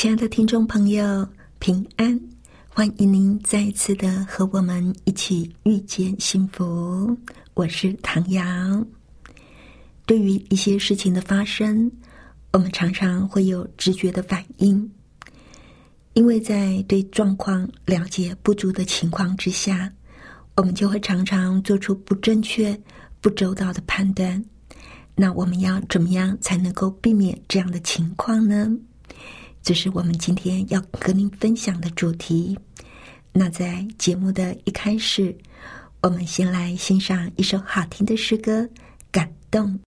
亲爱的听众朋友，平安！欢迎您再次的和我们一起遇见幸福。我是唐瑶。对于一些事情的发生，我们常常会有直觉的反应，因为在对状况了解不足的情况之下，我们就会常常做出不正确、不周到的判断。那我们要怎么样才能够避免这样的情况呢？这是我们今天要和您分享的主题。那在节目的一开始，我们先来欣赏一首好听的诗歌，感动。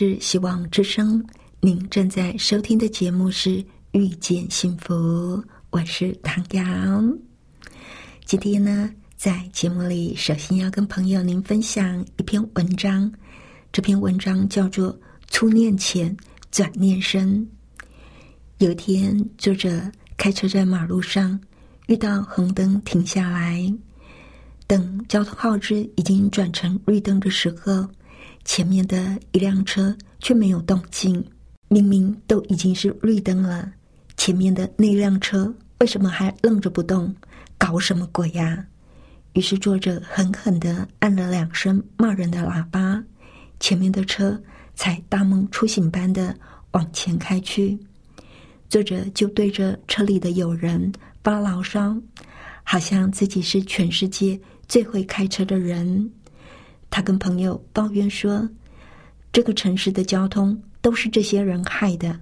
是希望之声，您正在收听的节目是《遇见幸福》，我是唐阳。今天呢，在节目里，首先要跟朋友您分享一篇文章，这篇文章叫做《初念前，转念生》。有一天，作者开车在马路上，遇到红灯停下来，等交通号志已经转成绿灯的时候。前面的一辆车却没有动静，明明都已经是绿灯了，前面的那辆车为什么还愣着不动？搞什么鬼呀？于是作者狠狠的按了两声骂人的喇叭，前面的车才大梦初醒般的往前开去。作者就对着车里的友人发牢骚，好像自己是全世界最会开车的人。他跟朋友抱怨说：“这个城市的交通都是这些人害的，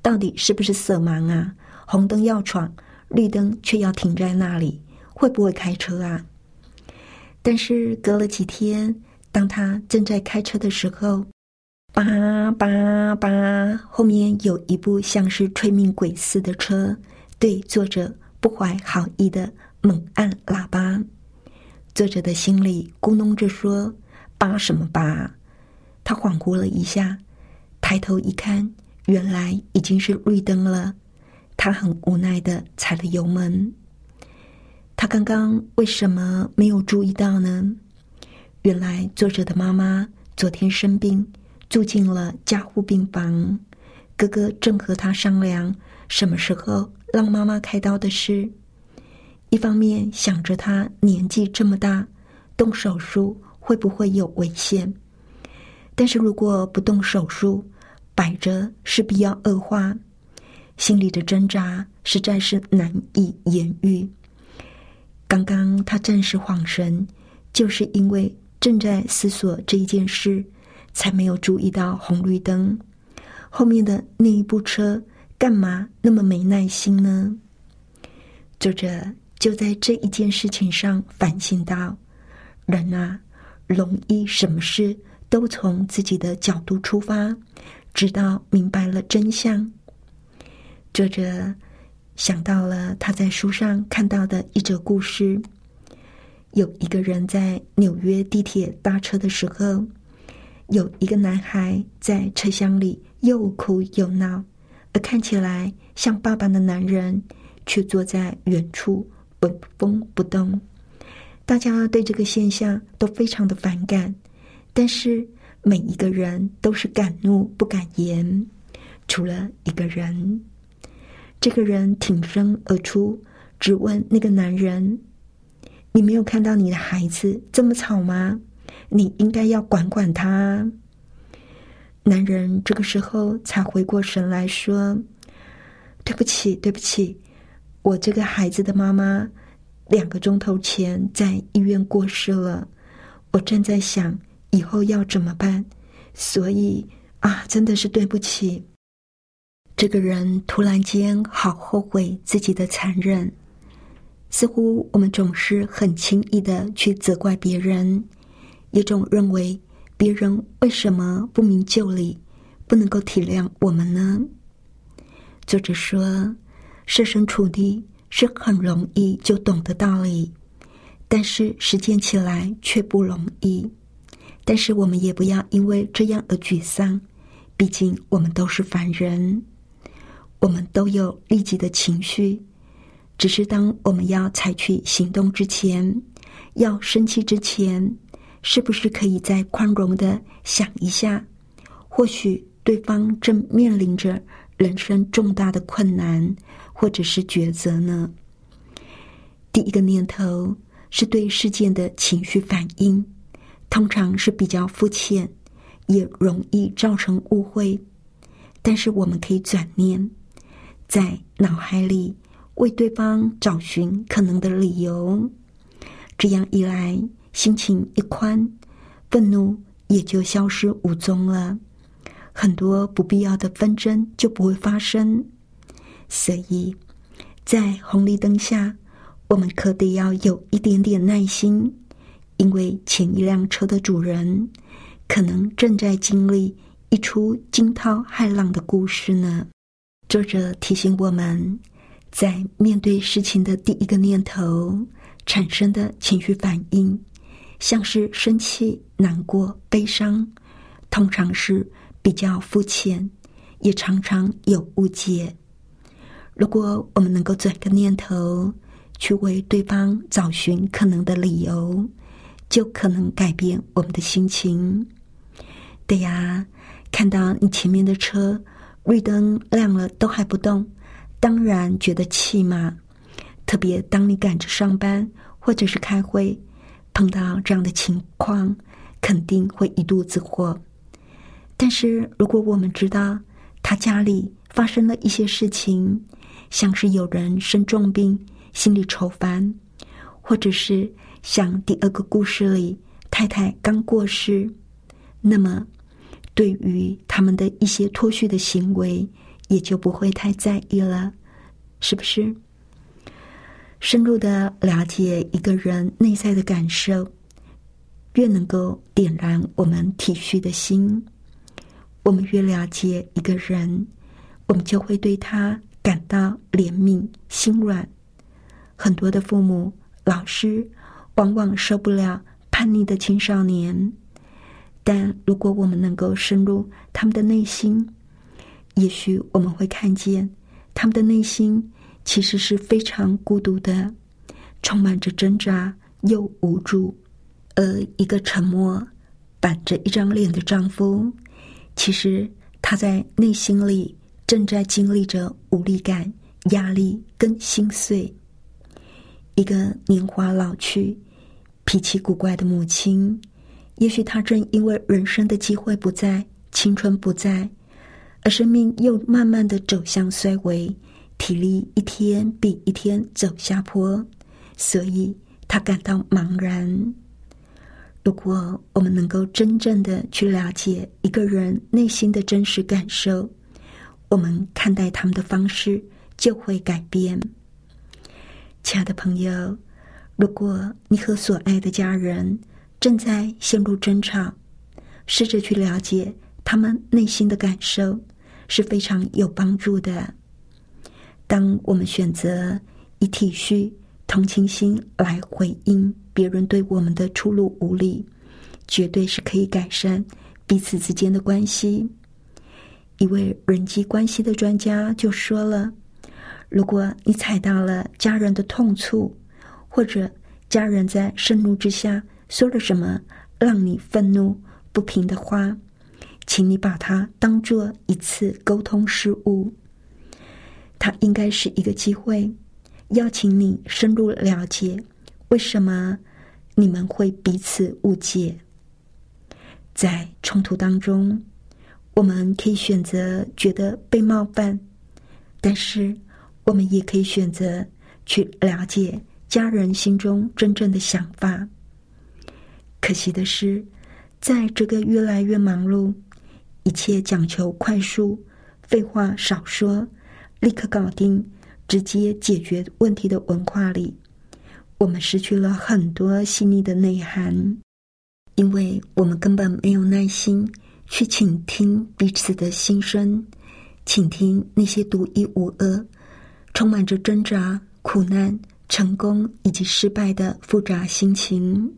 到底是不是色盲啊？红灯要闯，绿灯却要停在那里，会不会开车啊？”但是隔了几天，当他正在开车的时候，叭叭叭，后面有一部像是催命鬼似的车，对作者不怀好意的猛按喇叭。作者的心里咕哝着说。扒什么扒？他恍惚了一下，抬头一看，原来已经是绿灯了。他很无奈的踩了油门。他刚刚为什么没有注意到呢？原来作者的妈妈昨天生病，住进了加护病房。哥哥正和他商量什么时候让妈妈开刀的事。一方面想着他年纪这么大，动手术。会不会有危险？但是如果不动手术，摆着势必要恶化，心里的挣扎实在是难以言喻。刚刚他暂时恍神，就是因为正在思索这一件事，才没有注意到红绿灯后面的那一部车干嘛那么没耐心呢？作者就在这一件事情上反省到：人啊。容易什么事都从自己的角度出发，直到明白了真相。作者想到了他在书上看到的一则故事：有一个人在纽约地铁搭车的时候，有一个男孩在车厢里又哭又闹，而看起来像爸爸的男人却坐在远处纹风不动。大家对这个现象都非常的反感，但是每一个人都是敢怒不敢言，除了一个人。这个人挺身而出，质问那个男人：“你没有看到你的孩子这么吵吗？你应该要管管他。”男人这个时候才回过神来说：“对不起，对不起，我这个孩子的妈妈。”两个钟头前在医院过世了，我正在想以后要怎么办，所以啊，真的是对不起。这个人突然间好后悔自己的残忍，似乎我们总是很轻易的去责怪别人，也总认为别人为什么不明就里，不能够体谅我们呢？作者说，设身处地。是很容易就懂得道理，但是实践起来却不容易。但是我们也不要因为这样而沮丧，毕竟我们都是凡人，我们都有利己的情绪。只是当我们要采取行动之前，要生气之前，是不是可以再宽容的想一下？或许对方正面临着人生重大的困难。或者是抉择呢？第一个念头是对事件的情绪反应，通常是比较肤浅，也容易造成误会。但是我们可以转念，在脑海里为对方找寻可能的理由，这样一来，心情一宽，愤怒也就消失无踪了，很多不必要的纷争就不会发生。所以，在红绿灯下，我们可得要有一点点耐心，因为前一辆车的主人可能正在经历一出惊涛骇浪的故事呢？作者提醒我们，在面对事情的第一个念头产生的情绪反应，像是生气、难过、悲伤，通常是比较肤浅，也常常有误解。如果我们能够转个念头，去为对方找寻可能的理由，就可能改变我们的心情。对呀，看到你前面的车绿灯亮了都还不动，当然觉得气嘛。特别当你赶着上班或者是开会，碰到这样的情况，肯定会一肚子火。但是如果我们知道他家里发生了一些事情，像是有人生重病。心里愁烦，或者是像第二个故事里太太刚过世，那么对于他们的一些脱序的行为，也就不会太在意了，是不是？深入的了解一个人内在的感受，越能够点燃我们体恤的心。我们越了解一个人，我们就会对他感到怜悯、心软。很多的父母、老师往往受不了叛逆的青少年，但如果我们能够深入他们的内心，也许我们会看见他们的内心其实是非常孤独的，充满着挣扎又无助。而一个沉默、板着一张脸的丈夫，其实他在内心里正在经历着无力感、压力跟心碎。一个年华老去、脾气古怪的母亲，也许她正因为人生的机会不在、青春不在，而生命又慢慢的走向衰微，体力一天比一天走下坡，所以她感到茫然。如果我们能够真正的去了解一个人内心的真实感受，我们看待他们的方式就会改变。亲爱的朋友，如果你和所爱的家人正在陷入争吵，试着去了解他们内心的感受，是非常有帮助的。当我们选择以体恤、同情心来回应别人对我们的粗鲁无礼，绝对是可以改善彼此之间的关系。一位人际关系的专家就说了。如果你踩到了家人的痛处，或者家人在盛怒之下说了什么让你愤怒不平的话，请你把它当做一次沟通失误。它应该是一个机会，邀请你深入了解为什么你们会彼此误解。在冲突当中，我们可以选择觉得被冒犯，但是。我们也可以选择去了解家人心中真正的想法。可惜的是，在这个越来越忙碌、一切讲求快速、废话少说、立刻搞定、直接解决问题的文化里，我们失去了很多细腻的内涵，因为我们根本没有耐心去倾听彼此的心声，倾听那些独一无二。充满着挣扎、苦难、成功以及失败的复杂心情，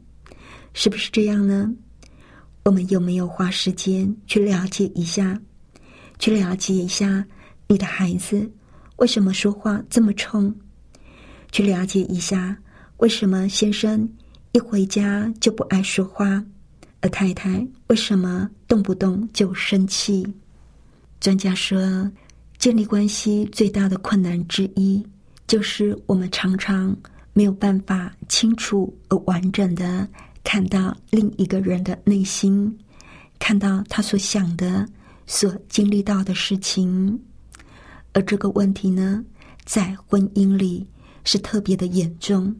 是不是这样呢？我们有没有花时间去了解一下，去了解一下你的孩子为什么说话这么冲？去了解一下为什么先生一回家就不爱说话，而太太为什么动不动就生气？专家说。建立关系最大的困难之一，就是我们常常没有办法清楚而完整的看到另一个人的内心，看到他所想的、所经历到的事情。而这个问题呢，在婚姻里是特别的严重，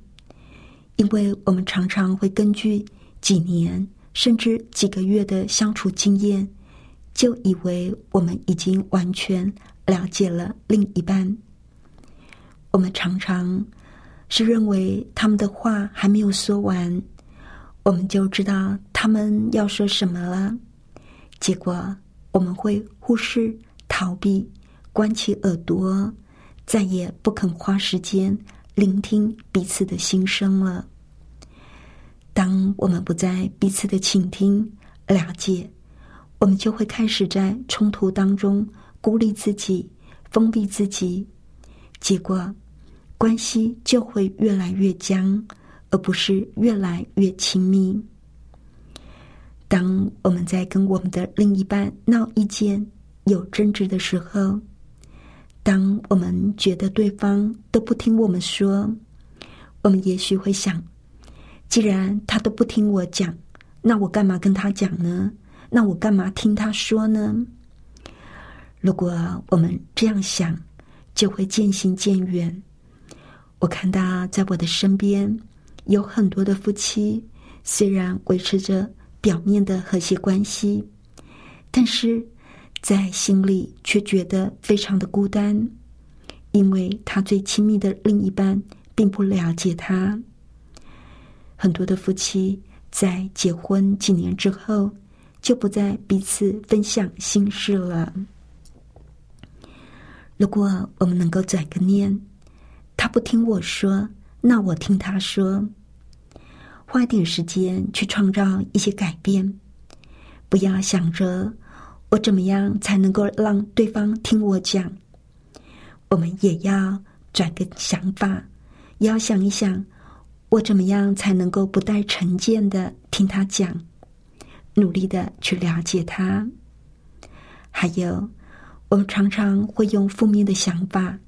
因为我们常常会根据几年甚至几个月的相处经验，就以为我们已经完全。了解了另一半，我们常常是认为他们的话还没有说完，我们就知道他们要说什么了。结果，我们会忽视、逃避、关起耳朵，再也不肯花时间聆听彼此的心声了。当我们不在彼此的倾听、了解，我们就会开始在冲突当中孤立自己、封闭自己，结果关系就会越来越僵，而不是越来越亲密。当我们在跟我们的另一半闹意见、有争执的时候，当我们觉得对方都不听我们说，我们也许会想：既然他都不听我讲，那我干嘛跟他讲呢？那我干嘛听他说呢？如果我们这样想，就会渐行渐远。我看到在我的身边有很多的夫妻，虽然维持着。表面的和谐关系，但是在心里却觉得非常的孤单，因为他最亲密的另一半并不了解他。很多的夫妻在结婚几年之后，就不再彼此分享心事了。如果我们能够转个念，他不听我说，那我听他说。花点时间去创造一些改变，不要想着我怎么样才能够让对方听我讲。我们也要转个想法，也要想一想，我怎么样才能够不带成见的听他讲，努力的去了解他。还有，我们常常会用负面的想法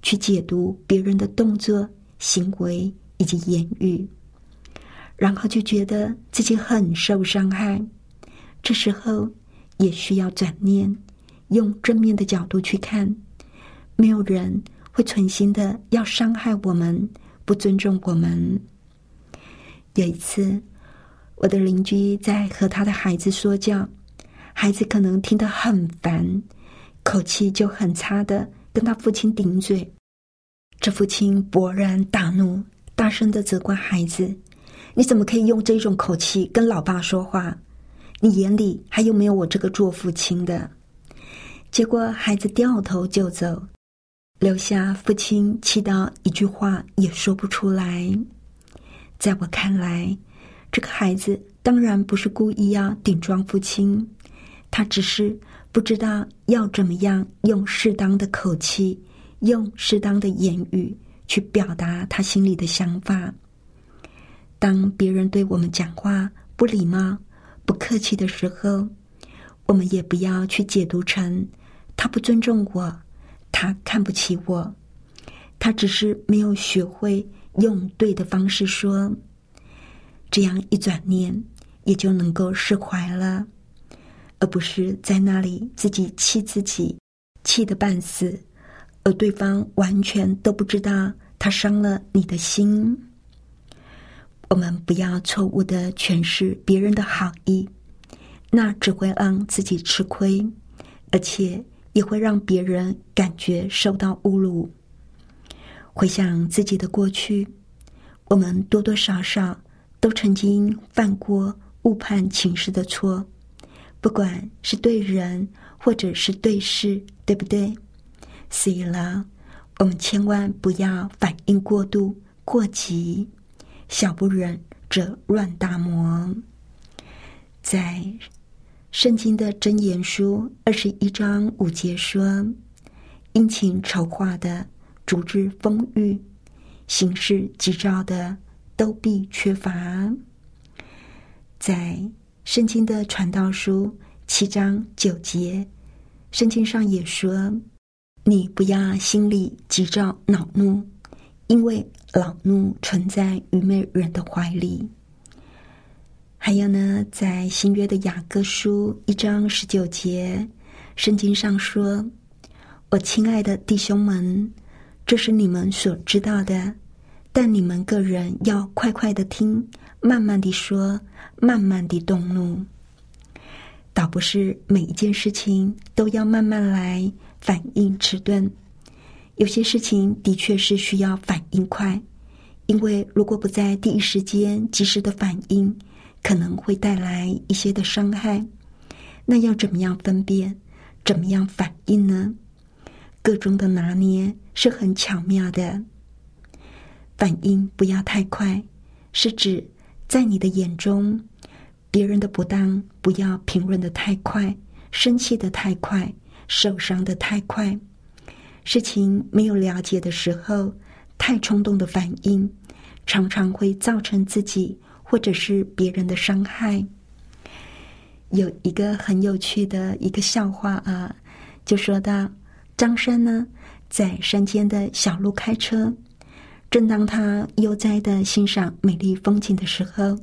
去解读别人的动作、行为以及言语。然后就觉得自己很受伤害，这时候也需要转念，用正面的角度去看。没有人会存心的要伤害我们，不尊重我们。有一次，我的邻居在和他的孩子说教，孩子可能听得很烦，口气就很差的跟他父亲顶嘴。这父亲勃然大怒，大声的责怪孩子。你怎么可以用这种口气跟老爸说话？你眼里还有没有我这个做父亲的？结果孩子掉头就走，留下父亲气到一句话也说不出来。在我看来，这个孩子当然不是故意要顶撞父亲，他只是不知道要怎么样用适当的口气、用适当的言语去表达他心里的想法。当别人对我们讲话不礼貌、不客气的时候，我们也不要去解读成他不尊重我，他看不起我，他只是没有学会用对的方式说。这样一转念，也就能够释怀了，而不是在那里自己气自己，气得半死，而对方完全都不知道他伤了你的心。我们不要错误的诠释别人的好意，那只会让自己吃亏，而且也会让别人感觉受到侮辱。回想自己的过去，我们多多少少都曾经犯过误判情势的错，不管是对人或者是对事，对不对？所以啦，我们千万不要反应过度、过急。小不忍则乱大谋。在圣经的箴言书二十一章五节说：“殷勤筹划的，足智丰裕；行事急躁的，都必缺乏。”在圣经的传道书七章九节，圣经上也说：“你不要心里急躁恼怒，因为。”恼怒存在愚昧人的怀里。还有呢，在新约的雅各书一章十九节，圣经上说：“我亲爱的弟兄们，这是你们所知道的，但你们个人要快快的听，慢慢的说，慢慢的动怒。倒不是每一件事情都要慢慢来，反应迟钝。”有些事情的确是需要反应快，因为如果不在第一时间及时的反应，可能会带来一些的伤害。那要怎么样分辨？怎么样反应呢？各中的拿捏是很巧妙的。反应不要太快，是指在你的眼中，别人的不当不要评论的太快，生气的太快，受伤的太快。事情没有了解的时候，太冲动的反应，常常会造成自己或者是别人的伤害。有一个很有趣的一个笑话啊，就说到张三呢，在山间的小路开车。正当他悠哉的欣赏美丽风景的时候，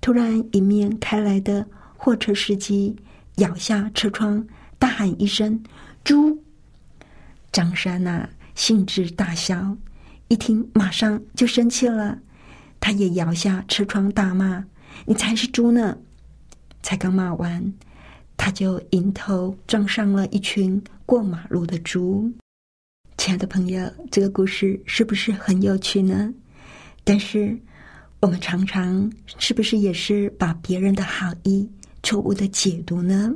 突然迎面开来的货车司机咬下车窗，大喊一声“猪”。张三呐，兴致大消，一听马上就生气了，他也摇下车窗大骂：“你才是猪呢！”才刚骂完，他就迎头撞上了一群过马路的猪。亲爱的朋友，这个故事是不是很有趣呢？但是，我们常常是不是也是把别人的好意错误的解读呢？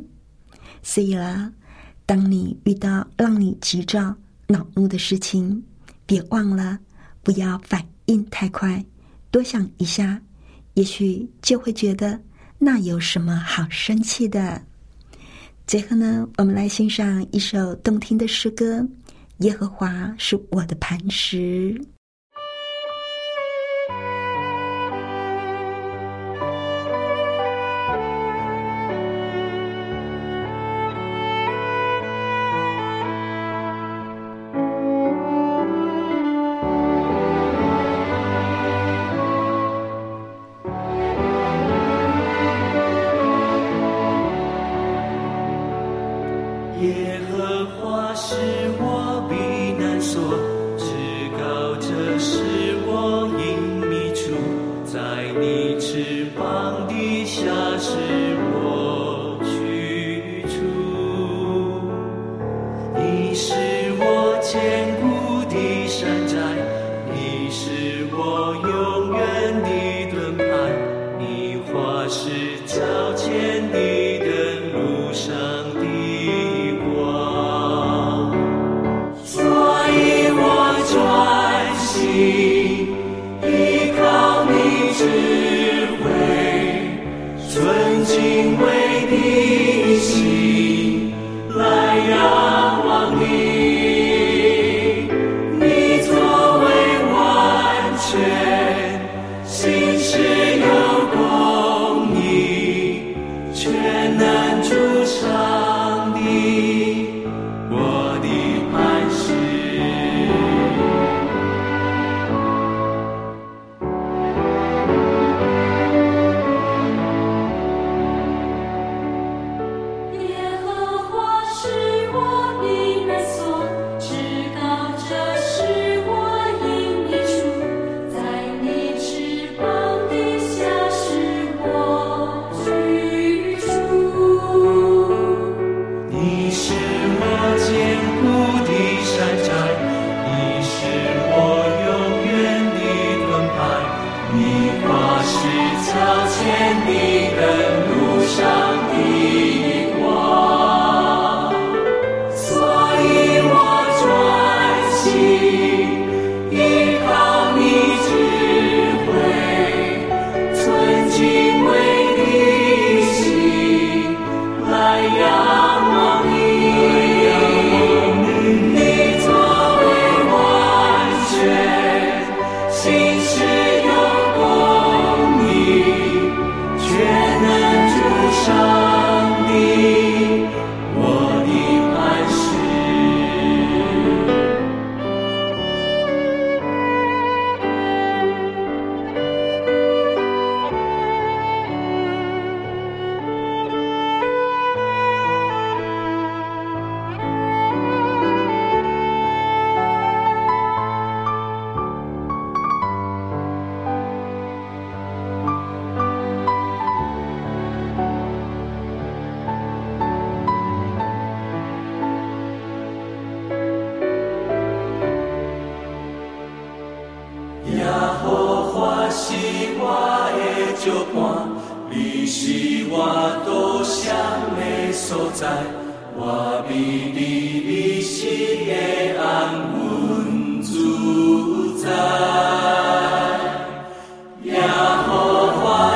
所以啦，当你遇到让你急躁、恼怒的事情，别忘了不要反应太快，多想一下，也许就会觉得那有什么好生气的。最后呢，我们来欣赏一首动听的诗歌。耶和华是我的磐石。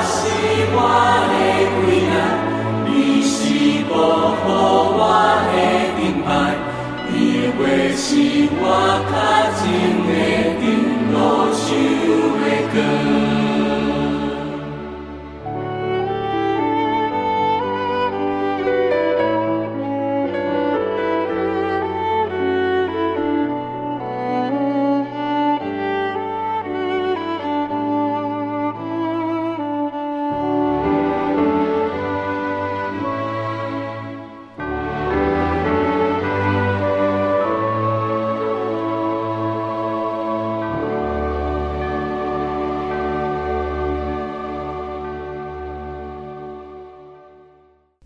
是我的未来，你是保护我的盾牌，你的话是我脚前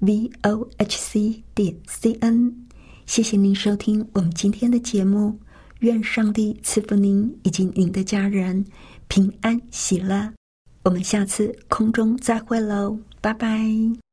V o h c 点 c n，谢谢您收听我们今天的节目。愿上帝赐福您以及您的家人平安喜乐。我们下次空中再会喽，拜拜。